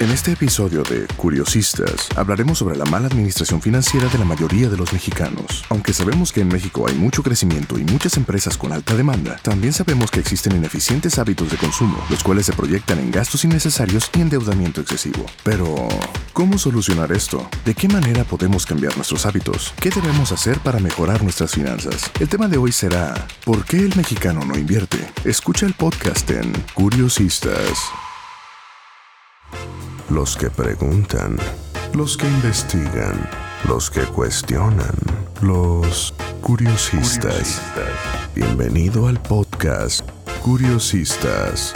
En este episodio de Curiosistas hablaremos sobre la mala administración financiera de la mayoría de los mexicanos. Aunque sabemos que en México hay mucho crecimiento y muchas empresas con alta demanda, también sabemos que existen ineficientes hábitos de consumo, los cuales se proyectan en gastos innecesarios y endeudamiento excesivo. Pero, ¿cómo solucionar esto? ¿De qué manera podemos cambiar nuestros hábitos? ¿Qué debemos hacer para mejorar nuestras finanzas? El tema de hoy será ¿Por qué el mexicano no invierte? Escucha el podcast en Curiosistas. Los que preguntan, los que investigan, los que cuestionan, los curiosistas. Bienvenido al podcast Curiosistas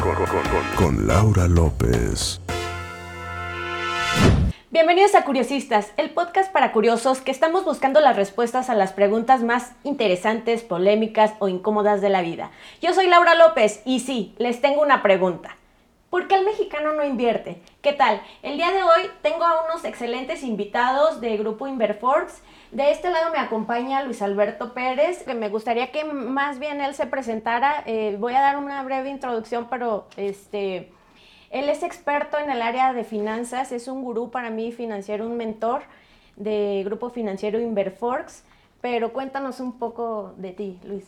con, Laura López. Bienvenidos a Curiosistas, el podcast para curiosos que estamos buscando las respuestas a las preguntas más interesantes, polémicas o incómodas de la vida. Yo soy Laura López y sí, les tengo una pregunta. ¿Por qué el mexicano no invierte? ¿Qué tal? El día de hoy tengo a unos excelentes invitados de Grupo Inverforks. De este lado me acompaña Luis Alberto Pérez, que me gustaría que más bien él se presentara. Eh, voy a dar una breve introducción, pero este, él es experto en el área de finanzas, es un gurú para mí financiero, un mentor de Grupo Financiero Inverforks. Pero cuéntanos un poco de ti, Luis.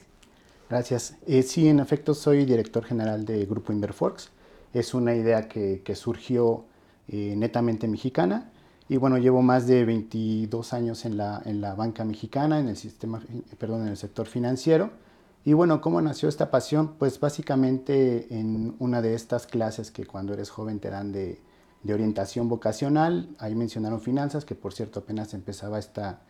Gracias. Eh, sí, en efecto, soy director general de Grupo Inverforks es una idea que, surgió eh, netamente mexicana. Y bueno, llevo más de 22 años en la, en la banca mexicana, en el, sistema, perdón, en el sector financiero. Y bueno, ¿cómo nació esta pasión? Pues básicamente en una de estas clases que cuando eres joven te dan de, de orientación vocacional, ahí mencionaron finanzas, que por cierto apenas empezaba esta,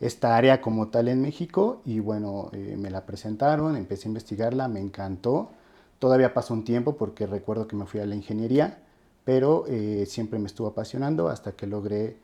esta área como tal en México y bueno, eh, me la presentaron, empecé a investigarla, me encantó Todavía pasó un tiempo porque recuerdo que me fui a la ingeniería, pero eh, siempre me estuvo apasionando hasta que logré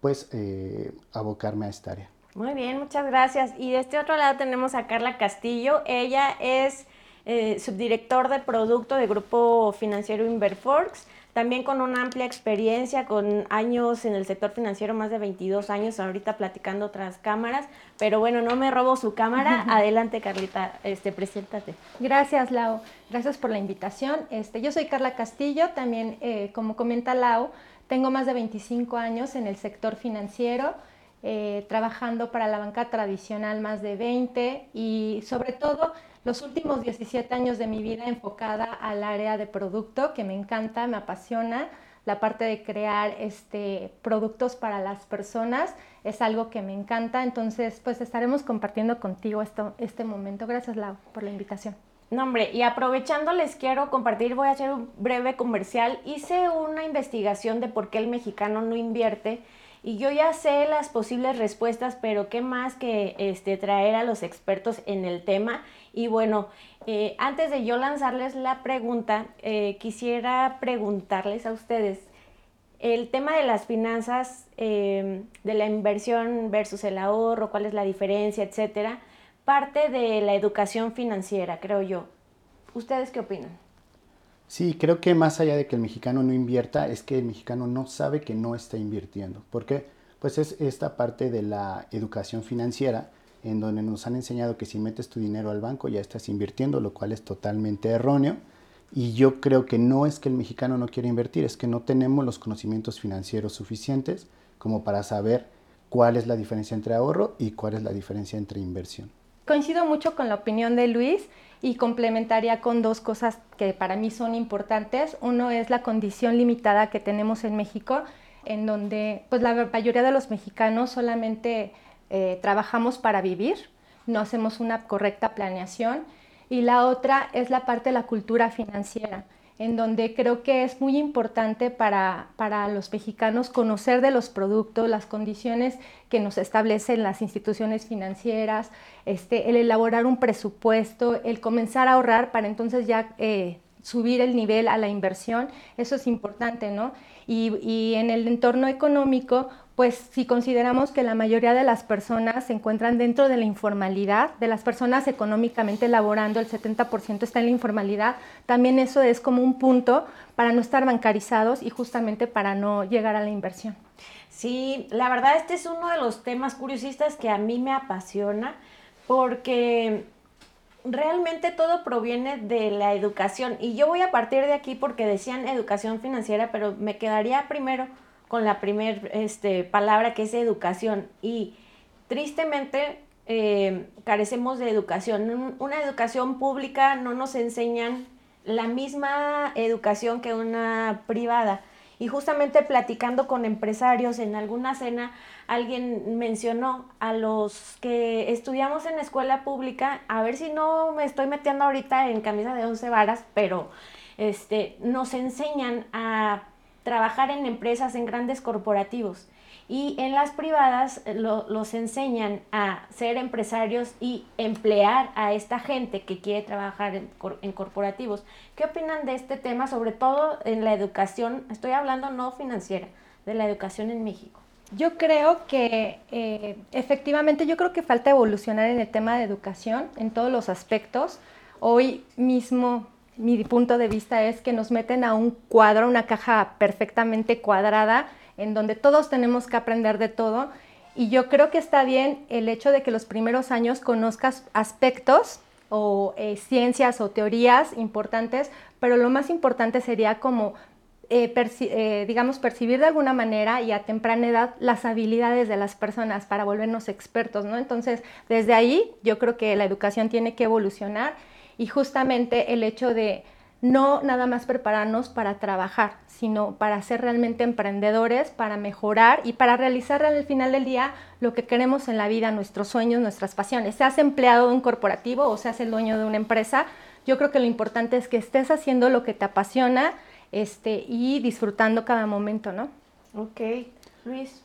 pues eh, abocarme a esta área. Muy bien, muchas gracias. Y de este otro lado tenemos a Carla Castillo. Ella es eh, subdirector de producto de Grupo Financiero Inverforks también con una amplia experiencia, con años en el sector financiero, más de 22 años, ahorita platicando otras cámaras, pero bueno, no me robo su cámara. Adelante, Carlita, este, preséntate. Gracias, Lau. Gracias por la invitación. Este, yo soy Carla Castillo, también, eh, como comenta Lau, tengo más de 25 años en el sector financiero. Eh, trabajando para la banca tradicional más de 20 y sobre todo los últimos 17 años de mi vida enfocada al área de producto, que me encanta, me apasiona. La parte de crear este, productos para las personas es algo que me encanta. Entonces, pues estaremos compartiendo contigo esto, este momento. Gracias, Lau, por la invitación. No, hombre, y aprovechando les quiero compartir, voy a hacer un breve comercial. Hice una investigación de por qué el mexicano no invierte y yo ya sé las posibles respuestas, pero qué más que este, traer a los expertos en el tema. Y bueno, eh, antes de yo lanzarles la pregunta, eh, quisiera preguntarles a ustedes, el tema de las finanzas, em, de la inversión versus el ahorro, cuál es la diferencia, etcétera, parte de la educación financiera, creo yo. ¿Ustedes qué opinan? Sí, creo que más allá de que el mexicano no invierta, es que el mexicano no sabe que no está invirtiendo. ¿Por qué? Pues es esta parte de la educación financiera en donde nos han enseñado que si metes tu dinero al banco ya estás invirtiendo, lo cual es totalmente erróneo. Y yo creo que no es que el mexicano no quiera invertir, es que no tenemos los conocimientos financieros suficientes como para saber cuál es la diferencia entre ahorro y cuál es la diferencia entre inversión. Coincido mucho con la opinión de Luis y complementaría con dos cosas que para mí son importantes. Uno es la condición limitada que tenemos en México, en donde pues la mayoría de los mexicanos solamente eh, trabajamos para vivir, no hacemos una correcta planeación. Y la otra es la parte de la cultura financiera en donde creo que es muy importante para, los mexicanos conocer de los productos, las condiciones que nos establecen las instituciones financieras, este, el elaborar un presupuesto, el comenzar a ahorrar para entonces ya eh, subir el nivel a la inversión, eso es importante, ¿no? Y, en el entorno económico, pues si consideramos que la mayoría de las personas se encuentran dentro de la informalidad, de las personas económicamente laborando, el 70% está en la informalidad, también eso es como un punto para no estar bancarizados y justamente para no llegar a la inversión. Sí, la verdad este es uno de los temas curiosistas que a mí me apasiona porque realmente todo proviene de la educación. Y yo voy a partir de aquí porque decían educación financiera, pero me quedaría primero con la primera este, palabra que es educación. Y tristemente eh, carecemos de educación. Una educación pública no nos enseñan la misma educación que una privada. Y justamente platicando con empresarios en alguna cena, alguien mencionó a los que estudiamos en escuela pública, a ver si no me estoy metiendo ahorita en camisa de once varas, pero este, nos enseñan a trabajar en empresas, en grandes corporativos. Y en las privadas eh, los enseñan a ser empresarios y emplear a esta gente que quiere trabajar en, corporativos. ¿Qué opinan de este tema, sobre todo en la educación? Estoy hablando no financiera, de la educación en México. Yo creo que eh, efectivamente, yo creo que falta evolucionar en el tema de educación en todos los aspectos. Hoy mismo mi punto de vista es que nos meten a un cuadro, una caja perfectamente cuadrada en donde todos tenemos que aprender de todo. Y yo creo que está bien el hecho de que los primeros años conozcas aspectos o eh, ciencias o teorías importantes, pero lo más importante sería como, eh, eh, digamos, percibir de alguna manera y a temprana edad las habilidades de las personas para volvernos expertos, ¿no? Entonces, desde ahí yo creo que la educación tiene que evolucionar y justamente el hecho de no nada más prepararnos para trabajar, sino para ser realmente emprendedores, para mejorar y para realizar al final del día lo que queremos en la vida, nuestros sueños, nuestras pasiones. Seas empleado de un corporativo o seas el dueño de una empresa, yo creo que lo importante es que estés haciendo lo que te apasiona este, y disfrutando cada momento, ¿no? Ok, Luis.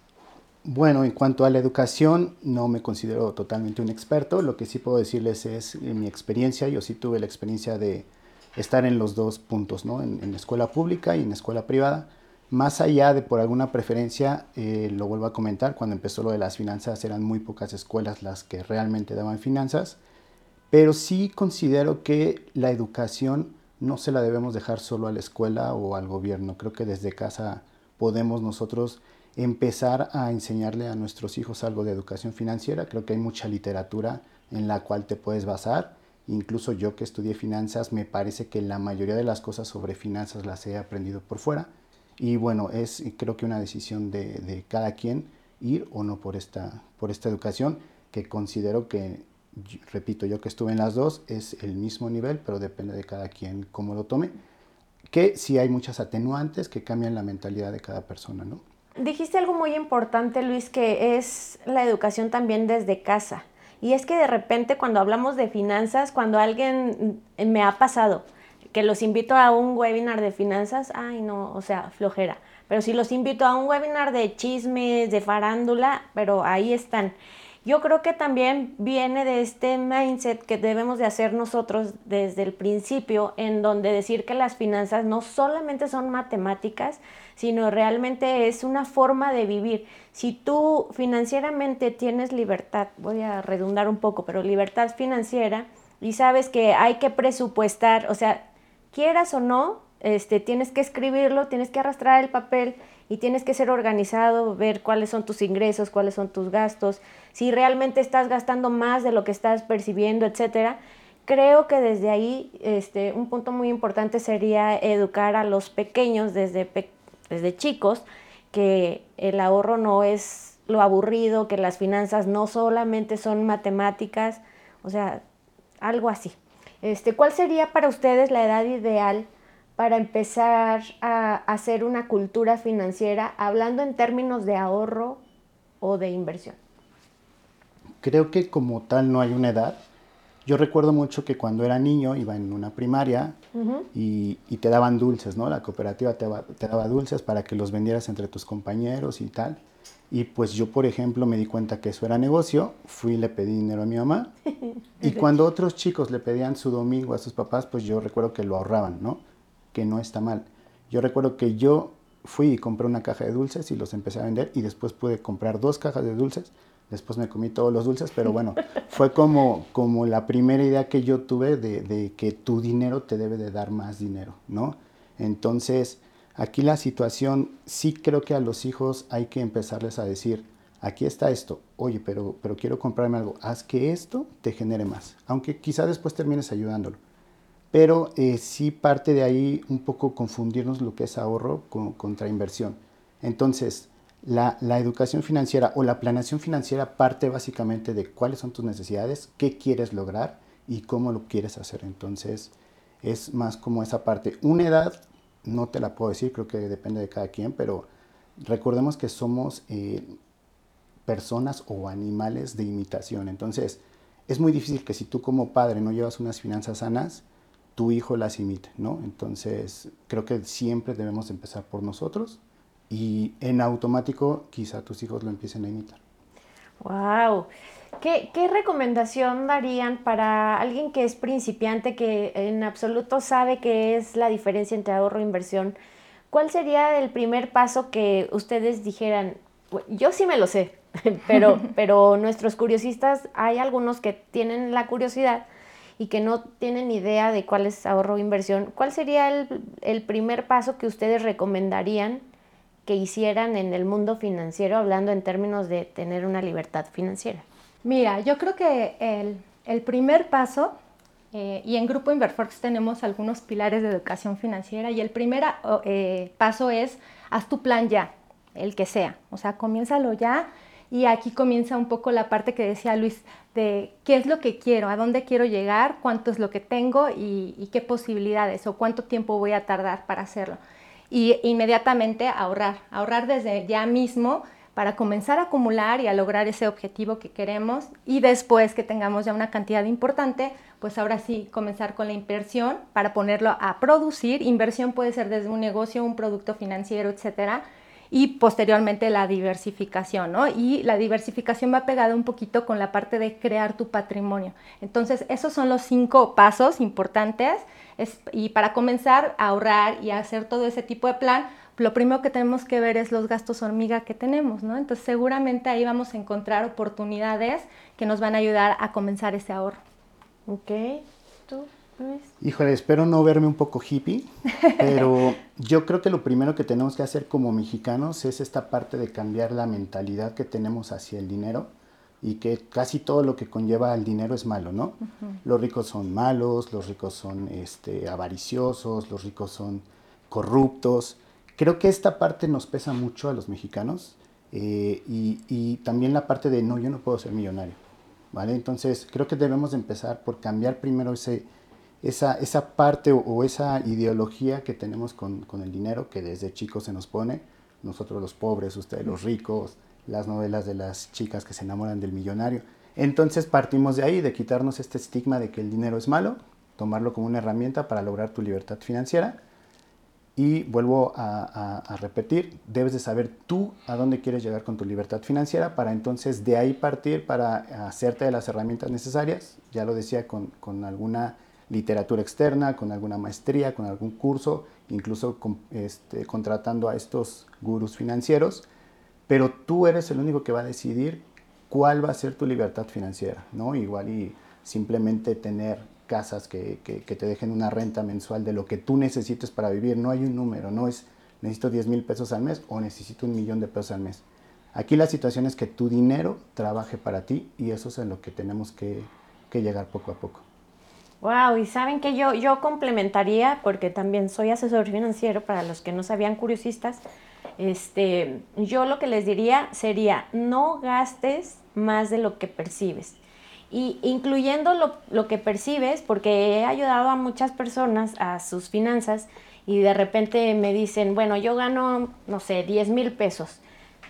Bueno, en cuanto a la educación, no me considero totalmente un experto. Lo que sí puedo decirles es mi experiencia. Yo sí tuve la experiencia de estar en los dos puntos, ¿no? en, escuela pública y en escuela privada. Más allá de por alguna preferencia, eh, lo vuelvo a comentar, cuando empezó lo de las finanzas eran muy pocas escuelas las que realmente daban finanzas, pero sí considero que la educación no se la debemos dejar solo a la escuela o al gobierno. Creo que desde casa podemos nosotros empezar a enseñarle a nuestros hijos algo de educación financiera. Creo que hay mucha literatura en la cual te puedes basar Incluso yo que estudié finanzas, me parece que la mayoría de las cosas sobre finanzas las he aprendido por fuera. Y bueno, es creo que una decisión de, cada quien ir o no por esta, por esta educación, que considero que, repito, yo que estuve en las dos, es el mismo nivel, pero depende de cada quien cómo lo tome. Que sí hay muchas atenuantes que cambian la mentalidad de cada persona, ¿no? Dijiste algo muy importante, Luis, que es la educación también desde casa. Y es que de repente cuando hablamos de finanzas, cuando alguien mm, me ha pasado que los invito a un webinar de finanzas, ay no, o sea, flojera. Pero si los invito a un webinar de chismes, de farándula, pero ahí están. Yo creo que también viene de este mindset que debemos de hacer nosotros desde el principio, en donde decir que las finanzas no solamente son matemáticas, sino realmente es una forma de vivir. Si tú financieramente tienes libertad, voy a redundar un poco, pero libertad financiera, y sabes que hay que presupuestar, o sea, quieras o no, este, tienes que escribirlo, tienes que arrastrar el papel y tienes que ser organizado, ver cuáles son tus ingresos, cuáles son tus gastos, si realmente estás gastando más de lo que estás percibiendo, etcétera. Creo que desde ahí este, un punto muy importante sería educar a los pequeños desde, desde chicos que el ahorro no es lo aburrido, que las finanzas no solamente son matemáticas, o sea, algo así. Este, ¿Cuál sería para ustedes la edad ideal para empezar a hacer una cultura financiera hablando en términos de ahorro o de inversión? Creo que como tal no hay una edad. Yo recuerdo mucho que cuando era niño iba en una primaria y, te daban dulces, ¿no? La cooperativa te, te, daba dulces para que los vendieras entre tus compañeros y tal. Y pues yo, por ejemplo, me di cuenta que eso era negocio, fui y le pedí dinero a mi mamá. y cuando otros chicos le pedían su domingo a sus papás, pues yo recuerdo que lo ahorraban, ¿no? Que no está mal. Yo recuerdo que yo fui y compré una caja de dulces y los empecé a vender y después pude comprar dos cajas de dulces. Después me comí todos los dulces, pero bueno, fue como, como la primera idea que yo tuve de, de, que tu dinero te debe de dar más dinero, ¿no? Entonces, aquí la situación, sí creo que a los hijos hay que empezarles a decir, aquí está esto, oye, pero, pero quiero comprarme algo, haz que esto te genere más, aunque quizá después termines ayudándolo. Pero eh, sí parte de ahí un poco confundirnos lo que es ahorro contra inversión. Entonces, la, la, educación financiera o la planeación financiera parte básicamente de cuáles son tus necesidades, qué quieres lograr y cómo lo quieres hacer. Entonces, es más como esa parte. Una edad, no te la puedo decir, creo que depende de cada quien, pero recordemos que somos eh, personas o animales de imitación. Entonces, es muy difícil que si tú como padre no llevas unas finanzas sanas, tu hijo las imite, ¿no? Entonces, creo que siempre debemos empezar por nosotros y en automático quizá tus hijos lo empiecen a imitar. ¡Wow! ¿Qué, ¿Qué, recomendación darían para alguien que es principiante, que en absoluto sabe qué es la diferencia entre ahorro e inversión? ¿Cuál sería el primer paso que ustedes dijeran? Yo sí me lo sé, pero, pero nuestros curiosistas, hay algunos que tienen la curiosidad y que no tienen idea de cuál es ahorro o inversión. ¿Cuál sería el, el primer paso que ustedes recomendarían que hicieran en el mundo financiero, hablando en términos de tener una libertad financiera? Mira, yo creo que el, el primer paso, eh, y en Grupo Inverfox tenemos algunos pilares de educación financiera, y el primer eh, paso es, haz tu plan ya, el que sea, o sea, comiénzalo ya, y aquí comienza un poco la parte que decía Luis, de qué es lo que quiero, a dónde quiero llegar, cuánto es lo que tengo y, y qué posibilidades o cuánto tiempo voy a tardar para hacerlo y inmediatamente ahorrar, ahorrar desde ya mismo para comenzar a acumular y a lograr ese objetivo que queremos y después que tengamos ya una cantidad importante, pues ahora sí comenzar con la inversión para ponerlo a producir. Inversión puede ser desde un negocio, un producto financiero, etcétera, y posteriormente la diversificación, ¿no? Y la diversificación va pegada un poquito con la parte de crear tu patrimonio. Entonces, esos son los cinco pasos importantes y para comenzar a ahorrar y a hacer todo ese tipo de plan, lo primero que tenemos que ver es los gastos hormiga que tenemos, ¿no? Entonces seguramente ahí vamos a encontrar oportunidades que nos van a ayudar a comenzar ese ahorro. Ok, ¿tú? Luis? Híjole, espero no verme un poco hippie, pero yo creo que lo primero que tenemos que hacer como mexicanos es esta parte de cambiar la mentalidad que tenemos hacia el dinero y que casi todo lo que conlleva el dinero es malo, ¿no? Los ricos son malos, los ricos son este, avariciosos, los ricos son corruptos. Creo que esta parte nos pesa mucho a los mexicanos eh, y, también la parte de no, yo no puedo ser millonario, ¿vale? Entonces creo que debemos empezar por cambiar primero ese, esa, esa parte o, esa ideología que tenemos con, con el dinero que desde chicos se nos pone, nosotros los pobres, ustedes los ricos, las novelas de las chicas que se enamoran del millonario. Entonces partimos de ahí, de quitarnos este estigma de que el dinero es malo, tomarlo como una herramienta para lograr tu libertad financiera. Y vuelvo a, repetir, debes de saber tú a dónde quieres llegar con tu libertad financiera para entonces de ahí partir para hacerte de las herramientas necesarias, ya lo decía, con, con alguna literatura externa, con alguna maestría, con algún curso, incluso este, contratando a estos gurús financieros pero tú eres el único que va a decidir cuál va a ser tu libertad financiera, ¿no? Igual y simplemente tener casas que, que, te dejen una renta mensual de lo que tú necesites para vivir, no hay un número, no es necesito 10 mil pesos al mes o necesito un millón de pesos al mes. Aquí la situación es que tu dinero trabaje para ti y eso es en lo que tenemos que, que llegar poco a poco. Wow, y saben que yo, yo complementaría, porque también soy asesor financiero para los que no sabían curiosistas, este, yo lo que les diría sería, no gastes más de lo que percibes. Y incluyendo lo, lo, que percibes, porque he ayudado a muchas personas a sus finanzas y de repente me dicen, bueno, yo gano, no sé, 10 mil pesos,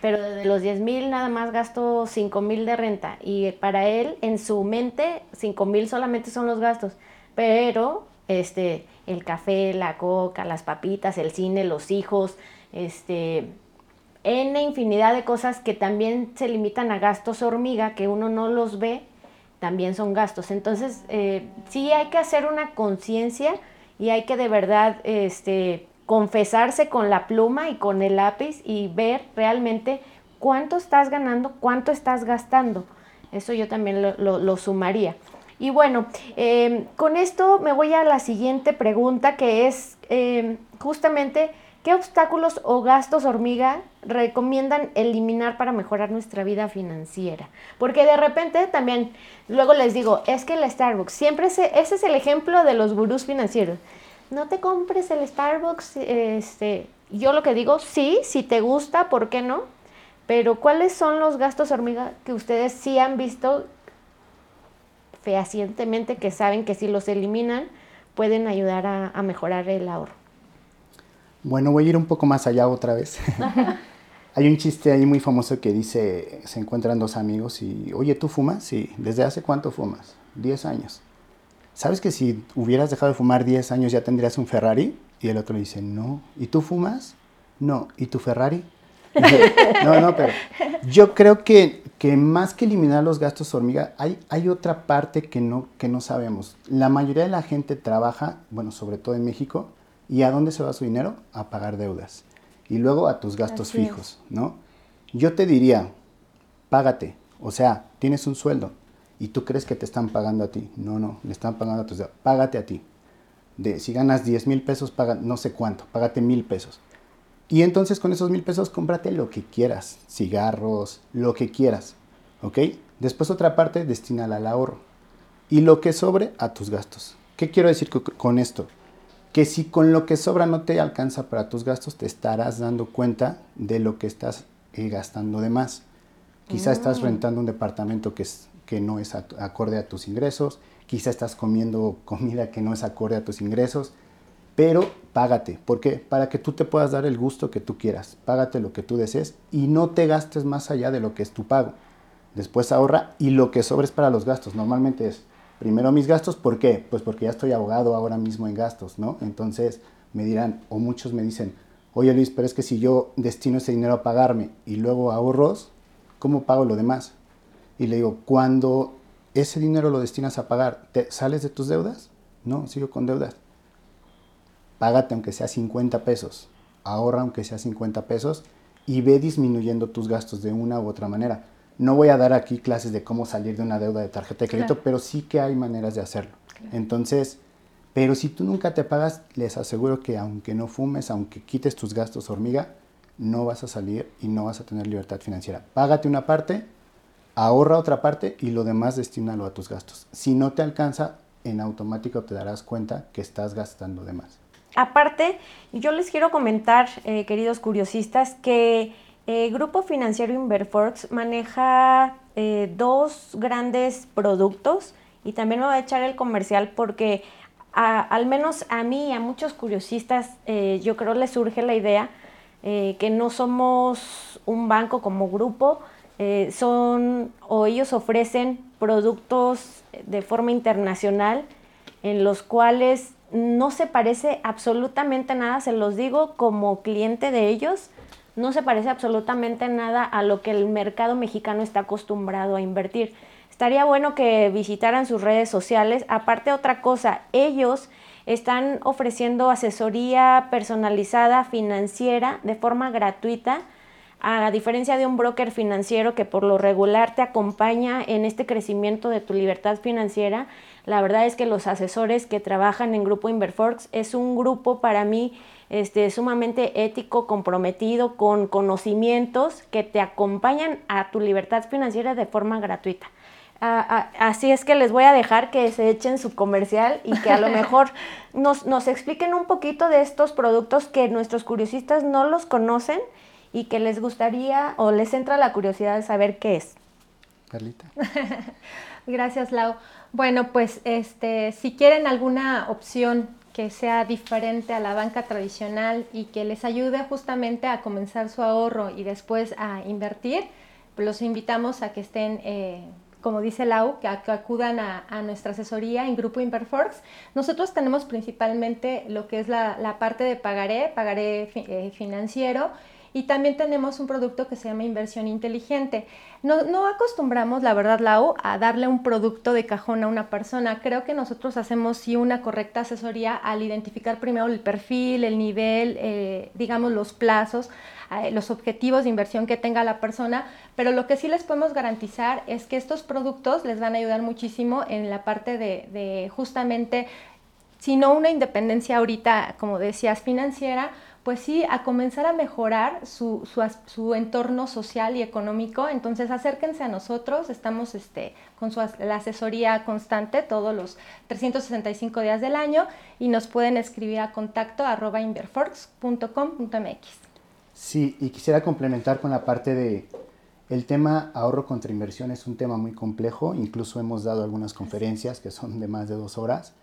pero de los 10 mil nada más gasto 5 mil de renta. Y para él, en su mente, 5 mil solamente son los gastos, pero este, el café, la coca, las papitas, el cine, los hijos, este, N infinidad de cosas que también se limitan a gastos hormiga, que uno no los ve, también son gastos. Entonces, eh, sí hay que hacer una conciencia y hay que de verdad este, confesarse con la pluma y con el lápiz y ver realmente cuánto estás ganando, cuánto estás gastando. Eso yo también lo, sumaría. Y bueno, eh, con esto me voy a la siguiente pregunta que es eh, justamente ¿qué obstáculos o gastos hormiga recomiendan eliminar para mejorar nuestra vida financiera? Porque de repente también, luego les digo, es que el Starbucks, siempre ese, ese es el ejemplo de los gurús financieros. No te compres el Starbucks, este, yo lo que digo, sí, si te gusta, ¿por qué no? Pero ¿cuáles son los gastos hormiga que ustedes sí han visto fehacientemente que saben que si los eliminan pueden ayudar a, mejorar el ahorro? Bueno, voy a ir un poco más allá otra vez. Hay un chiste ahí muy famoso que dice, se encuentran dos amigos y, oye, ¿tú fumas? Sí, ¿desde hace cuánto fumas? Diez años. ¿Sabes que si hubieras dejado de fumar diez años ya tendrías un Ferrari? Y el otro le dice, no. ¿Y tú fumas? No. ¿Y tu Ferrari? no, no, pero yo creo que, que, más que eliminar los gastos hormiga, hay, hay otra parte que no, que no sabemos. La mayoría de la gente trabaja, bueno, sobre todo en México, ¿y a dónde se va su dinero? A pagar deudas. Y luego a tus gastos fijos, ¿no? Yo te diría, págate. O sea, tienes un sueldo y tú crees que te están pagando a ti. No, no, le están pagando a tus. Págate a ti. De, si ganas 10 mil pesos, paga no sé cuánto, págate mil pesos y entonces con esos mil pesos cómprate lo que quieras, cigarros, lo que quieras, ¿ok? Después otra parte destinala al ahorro y lo que sobre a tus gastos. ¿Qué quiero decir con esto? Que si con lo que sobra no te alcanza para tus gastos, te estarás dando cuenta de lo que estás eh, gastando de más. Quizá estás mm. rentando un departamento que, es, que no es acorde a tus ingresos, quizá estás comiendo comida que no es acorde a tus ingresos, pero págate. ¿Por qué? Para que tú te puedas dar el gusto que tú quieras. Págate lo que tú desees y no te gastes más allá de lo que es tu pago. Después ahorra y lo que sobres para los gastos. Normalmente es primero mis gastos. ¿Por qué? Pues porque ya estoy ahogado ahora mismo en gastos, ¿no? Entonces me dirán, o muchos me dicen, oye Luis, pero es que si yo destino ese dinero a pagarme y luego ahorros, ¿cómo pago lo demás? Y le digo, cuando ese dinero lo destinas a pagar, ¿te sales de tus deudas? No, sigo con deudas págate aunque sea 50 pesos, ahorra aunque sea 50 pesos y ve disminuyendo tus gastos de una u otra manera. No voy a dar aquí clases de cómo salir de una deuda de tarjeta de crédito, pero sí que hay maneras de hacerlo. Entonces, pero si tú nunca te pagas, les aseguro que aunque no fumes, aunque quites tus gastos hormiga, no vas a salir y no vas a tener libertad financiera. Págate una parte, ahorra otra parte y lo demás destínalo a tus gastos. Si no te alcanza, en automático te darás cuenta que estás gastando de más. Aparte, yo les quiero comentar, eh, queridos curiosistas, que el eh, Grupo Financiero Inverforx maneja eh, dos grandes productos y también me voy a echar el comercial porque al menos a mí y a muchos curiosistas yo creo les surge la idea que no somos un banco como grupo, son o ellos ofrecen productos de forma internacional en los cuales no se parece absolutamente nada, se los digo como cliente de ellos, no se parece absolutamente nada a lo que el mercado mexicano está acostumbrado a invertir. Estaría bueno que visitaran sus redes sociales. Aparte otra cosa, ellos están ofreciendo asesoría personalizada financiera de forma gratuita, a diferencia de un broker financiero que por lo regular te acompaña en este crecimiento de tu libertad financiera. La verdad es que los asesores que trabajan en Grupo Inverforx es un grupo para mí este, sumamente ético, comprometido, con conocimientos que te acompañan a tu libertad financiera de forma gratuita. Así es que les voy a dejar que se echen su comercial y que a lo mejor nos, nos expliquen un poquito de estos productos que nuestros curiosistas no los conocen y que les gustaría o les entra la curiosidad de saber qué es. Carlita. Gracias, Lau. Bueno, pues este, si quieren alguna opción que sea diferente a la banca tradicional y que les ayude justamente a comenzar su ahorro y después a invertir, los invitamos a que estén, eh, como dice Lau, que, acudan a, nuestra asesoría en Grupo Inverforx. Nosotros tenemos principalmente lo que es la, parte de pagaré, pagaré eh, financiero y también tenemos un producto que se llama inversión inteligente. No, acostumbramos, la verdad, Lau, a darle un producto de cajón a una persona. Creo que nosotros hacemos sí una correcta asesoría al identificar primero el perfil, el nivel, eh, digamos los plazos, eh, los objetivos de inversión que tenga la persona, pero lo que sí les podemos garantizar es que estos productos les van a ayudar muchísimo en la parte de, de justamente, si no una independencia ahorita, como decías, financiera, pues sí, a comenzar a mejorar su, su, entorno social y económico. Entonces acérquense a nosotros, estamos este, con su, la asesoría constante todos los 365 días del año y nos pueden escribir a contacto arroba. Sí, y quisiera complementar con la parte de el tema ahorro contra inversión es un tema muy complejo, incluso hemos dado algunas conferencias que son de más de dos horas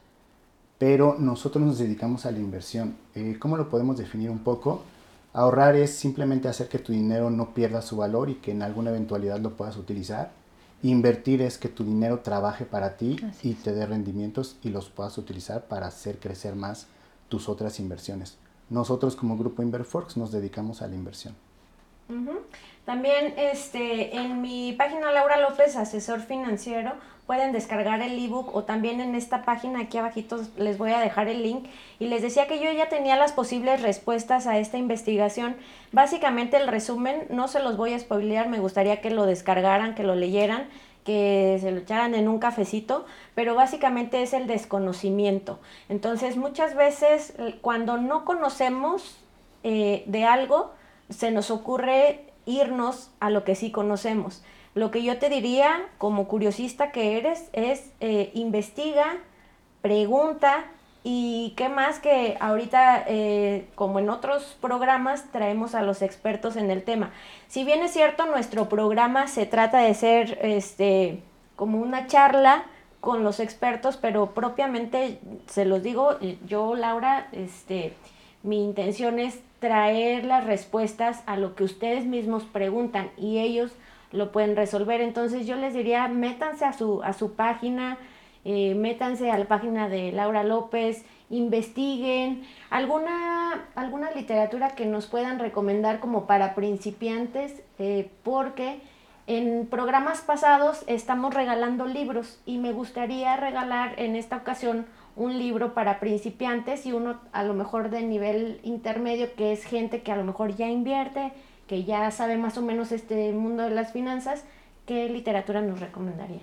pero nosotros nos dedicamos a la inversión. Eh, ¿Cómo lo podemos definir un poco? Ahorrar es simplemente hacer que tu dinero no pierda su valor y que en alguna eventualidad lo puedas utilizar. Invertir es que tu dinero trabaje para ti y te dé rendimientos y los puedas utilizar para hacer crecer más tus otras inversiones. Nosotros como grupo Inverforx nos dedicamos a la inversión. También este, en mi página Laura López, asesor financiero, pueden descargar el ebook o también en esta página aquí abajito les voy a dejar el link y les decía que yo ya tenía las posibles respuestas a esta investigación. Básicamente el resumen, no se los voy a spoilear, me gustaría que lo descargaran, que lo leyeran que se lo echaran en un cafecito, pero básicamente es el desconocimiento. Entonces, muchas veces cuando no conocemos eh, de algo, se nos ocurre irnos a lo que sí conocemos. Lo que yo te diría como curiosista que eres es eh, investiga, pregunta y qué más que ahorita, eh, como en otros programas, traemos a los expertos en el tema. Si bien es cierto, nuestro programa se trata de ser este, como una charla con los expertos, pero propiamente, se los digo, yo, Laura, este, mi intención es traer las respuestas a lo que ustedes mismos preguntan y ellos lo pueden resolver. Entonces yo les diría, métanse a su, a su página, eh, métanse a la página de Laura López, investiguen alguna, alguna literatura que nos puedan recomendar como para principiantes, eh, porque en programas pasados estamos regalando libros y me gustaría regalar en esta ocasión un libro para principiantes y uno a lo mejor de nivel intermedio que es gente que a lo mejor ya invierte, que ya sabe más o menos este mundo de las finanzas, ¿qué literatura nos recomendaría?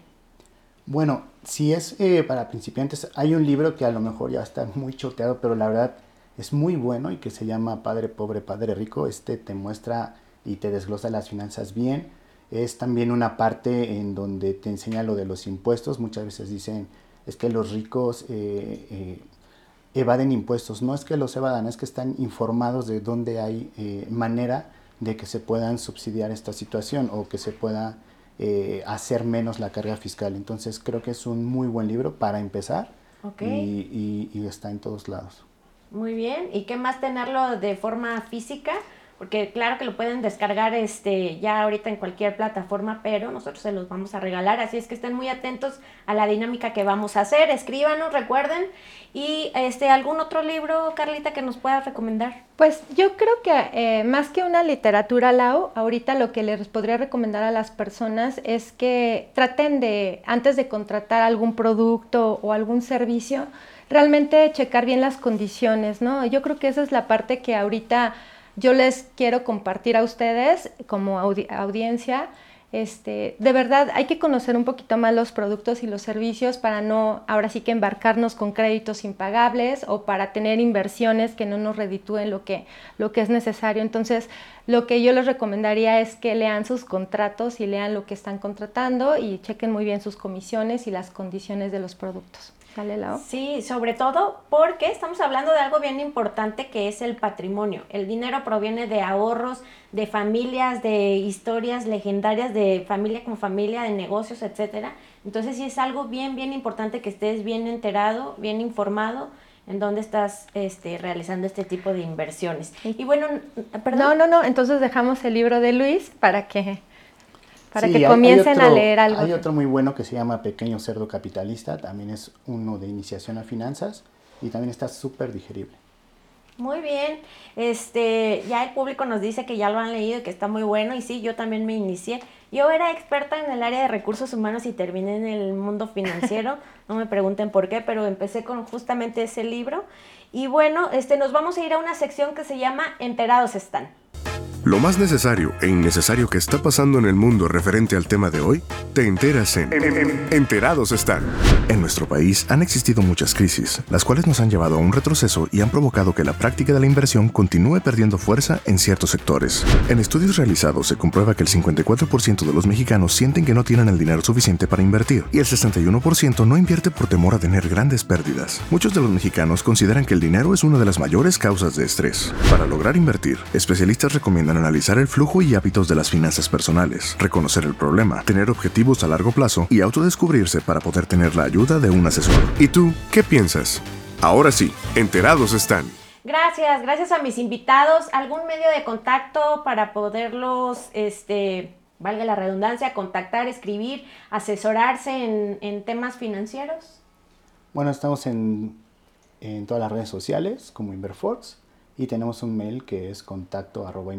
Bueno, si es eh, para principiantes, hay un libro que a lo mejor ya está muy choteado, pero la verdad es muy bueno y que se llama Padre Pobre, Padre Rico. Este te muestra y te desglosa las finanzas bien. Es también una parte en donde te enseña lo de los impuestos. Muchas veces dicen, es que los ricos eh, eh, evaden impuestos. No es que los evadan, es que están informados de dónde hay manera de que se puedan subsidiar esta situación o que se pueda eh, hacer menos la carga fiscal. Entonces creo que es un muy buen libro para empezar y, y está en todos lados. Muy bien, ¿y qué más tenerlo de forma física? Porque claro que lo pueden descargar este ya ahorita en cualquier plataforma, pero nosotros se los vamos a regalar, así es que estén muy atentos a la dinámica que vamos a hacer, escríbanos, recuerden, y este algún otro libro, Carlita, que nos pueda recomendar. Pues yo creo que eh, más que una literatura, Lau, ahorita lo que les podría recomendar a las personas es que traten de, antes de contratar algún producto o algún servicio, realmente checar bien las condiciones, ¿no? Yo creo que esa es la parte que ahorita yo les quiero compartir a ustedes como audiencia. Este, de verdad hay que conocer un poquito más los productos y los servicios para no ahora sí que embarcarnos con créditos impagables o para tener inversiones que no nos reditúen lo que, lo que es necesario. Entonces, lo que yo les recomendaría es que lean sus contratos y lean lo que están contratando y chequen muy bien sus comisiones y las condiciones de los productos. Sí, sobre todo porque estamos hablando de algo bien importante que es el patrimonio. El dinero proviene de ahorros, de familias, de historias legendarias, de familia con familia, de negocios, etcétera. Entonces sí es algo bien, bien importante que estés bien enterado, bien informado en dónde estás este, realizando este tipo de inversiones. Y bueno, perdón. No, no, no, entonces dejamos el libro de Luis para que para que comiencen a leer algo. Hay otro muy bueno que se llama Pequeño Cerdo Capitalista, también es uno de iniciación a finanzas y también está súper digerible. Muy bien, este, ya el público nos dice que ya lo han leído y que está muy bueno y sí, yo también me inicié. Yo era experta en el área de recursos humanos y terminé en el mundo financiero, no me pregunten por qué, pero empecé con justamente ese libro. Y bueno, este, nos vamos a ir a una sección que se llama Enterados están. Lo más necesario e innecesario que está pasando en el mundo referente al tema de hoy, te enteras en Enterados están. En nuestro país han existido muchas crisis, las cuales nos han llevado a un retroceso y han provocado que la práctica de la inversión continúe perdiendo fuerza en ciertos sectores. En estudios realizados se comprueba que el 54% de los mexicanos sienten que no tienen el dinero suficiente para invertir y el 61% no invierte por temor a tener grandes pérdidas. Muchos de los mexicanos consideran que el dinero es una de las mayores causas de estrés. Para lograr invertir, especialistas recomiendan analizar el flujo y hábitos de las finanzas personales, reconocer el problema, tener objetivos a largo plazo y autodescubrirse para poder tener la ayuda de un asesor. ¿Y tú qué piensas? Ahora sí, enterados están. Gracias, gracias a mis invitados. ¿Algún medio de contacto para poderlos, este, valga la redundancia, contactar, escribir, asesorarse en, en temas financieros? Bueno, estamos en, en todas las redes sociales como Inverfox y tenemos un mail que es contacto arroba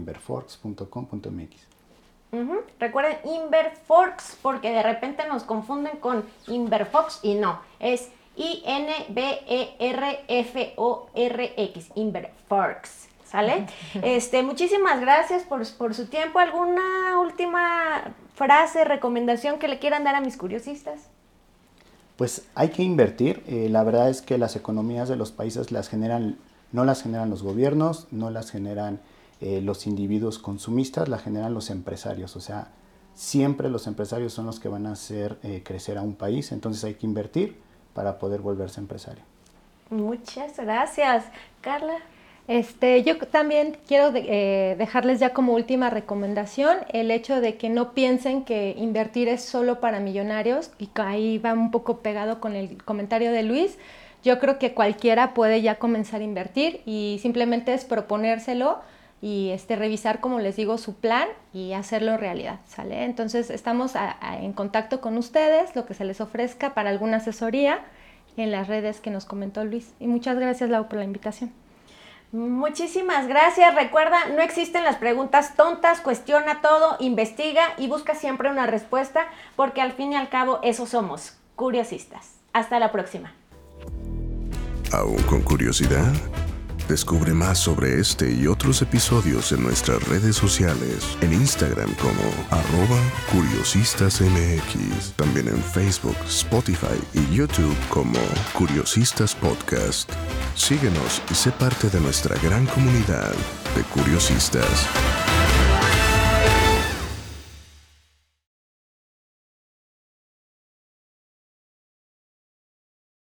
Recuerden Inverforks porque de repente nos confunden con Inverfox y no, es I-N-B-E-R-F-O-R-X, Inverforks. ¿Sale? Este, muchísimas gracias por, su tiempo. ¿Alguna última frase, recomendación que le quieran dar a mis curiosistas? Pues hay que invertir. Eh, la verdad es que las economías de los países las generan no las generan los gobiernos, no las generan eh, los individuos consumistas, las generan los empresarios. O sea, siempre los empresarios son los que van a hacer eh, crecer a un país, entonces hay que invertir para poder volverse empresario. Muchas gracias. Carla. Este, yo también quiero eh, dejarles ya como última recomendación el hecho de que no piensen que invertir es solo para millonarios y ahí va un poco pegado con el comentario de Luis yo creo que cualquiera puede ya comenzar a invertir y simplemente es proponérselo y este, revisar, como les digo, su plan y hacerlo realidad, ¿sale? Entonces estamos en contacto con ustedes, lo que se les ofrezca para alguna asesoría en las redes que nos comentó Luis. Y muchas gracias, Lau, por la invitación. Muchísimas gracias. Recuerda, no existen las preguntas tontas, cuestiona todo, investiga y busca siempre una respuesta, porque al fin y al cabo eso somos, curiosistas. Hasta la próxima. ¿Aún con curiosidad? Descubre más sobre este y otros episodios en nuestras redes sociales, en Instagram como arroba curiosistasmx, también en Facebook, Spotify y YouTube como Curiosistas Podcast. Síguenos y sé parte de nuestra gran comunidad de curiosistas.